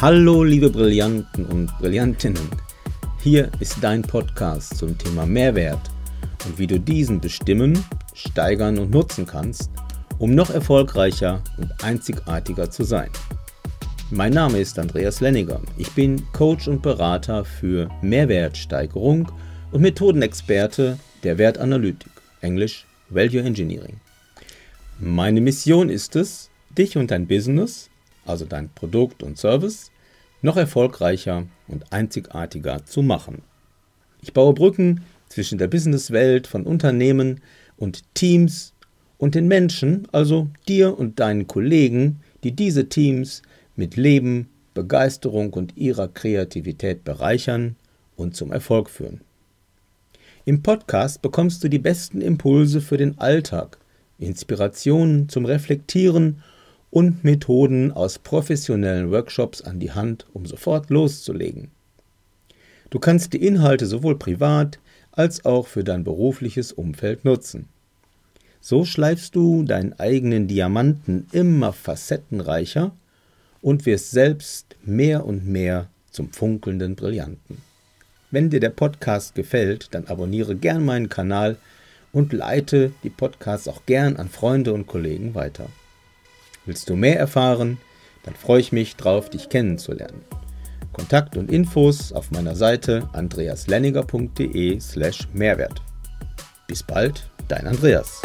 Hallo liebe Brillanten und Brillantinnen. Hier ist dein Podcast zum Thema Mehrwert und wie du diesen bestimmen, steigern und nutzen kannst, um noch erfolgreicher und einzigartiger zu sein. Mein Name ist Andreas Lenniger. Ich bin Coach und Berater für Mehrwertsteigerung und Methodenexperte der Wertanalytik, englisch Value Engineering. Meine Mission ist es, dich und dein Business, also dein Produkt und Service, noch erfolgreicher und einzigartiger zu machen. Ich baue Brücken zwischen der Businesswelt von Unternehmen und Teams und den Menschen, also dir und deinen Kollegen, die diese Teams mit Leben, Begeisterung und ihrer Kreativität bereichern und zum Erfolg führen. Im Podcast bekommst du die besten Impulse für den Alltag, Inspirationen zum Reflektieren und Methoden aus professionellen Workshops an die Hand, um sofort loszulegen. Du kannst die Inhalte sowohl privat als auch für dein berufliches Umfeld nutzen. So schleifst du deinen eigenen Diamanten immer facettenreicher und wirst selbst mehr und mehr zum funkelnden Brillanten. Wenn dir der Podcast gefällt, dann abonniere gern meinen Kanal und leite die Podcasts auch gern an Freunde und Kollegen weiter. Willst du mehr erfahren? Dann freue ich mich drauf, dich kennenzulernen. Kontakt und Infos auf meiner Seite andreaslenniger.de slash Mehrwert. Bis bald, dein Andreas.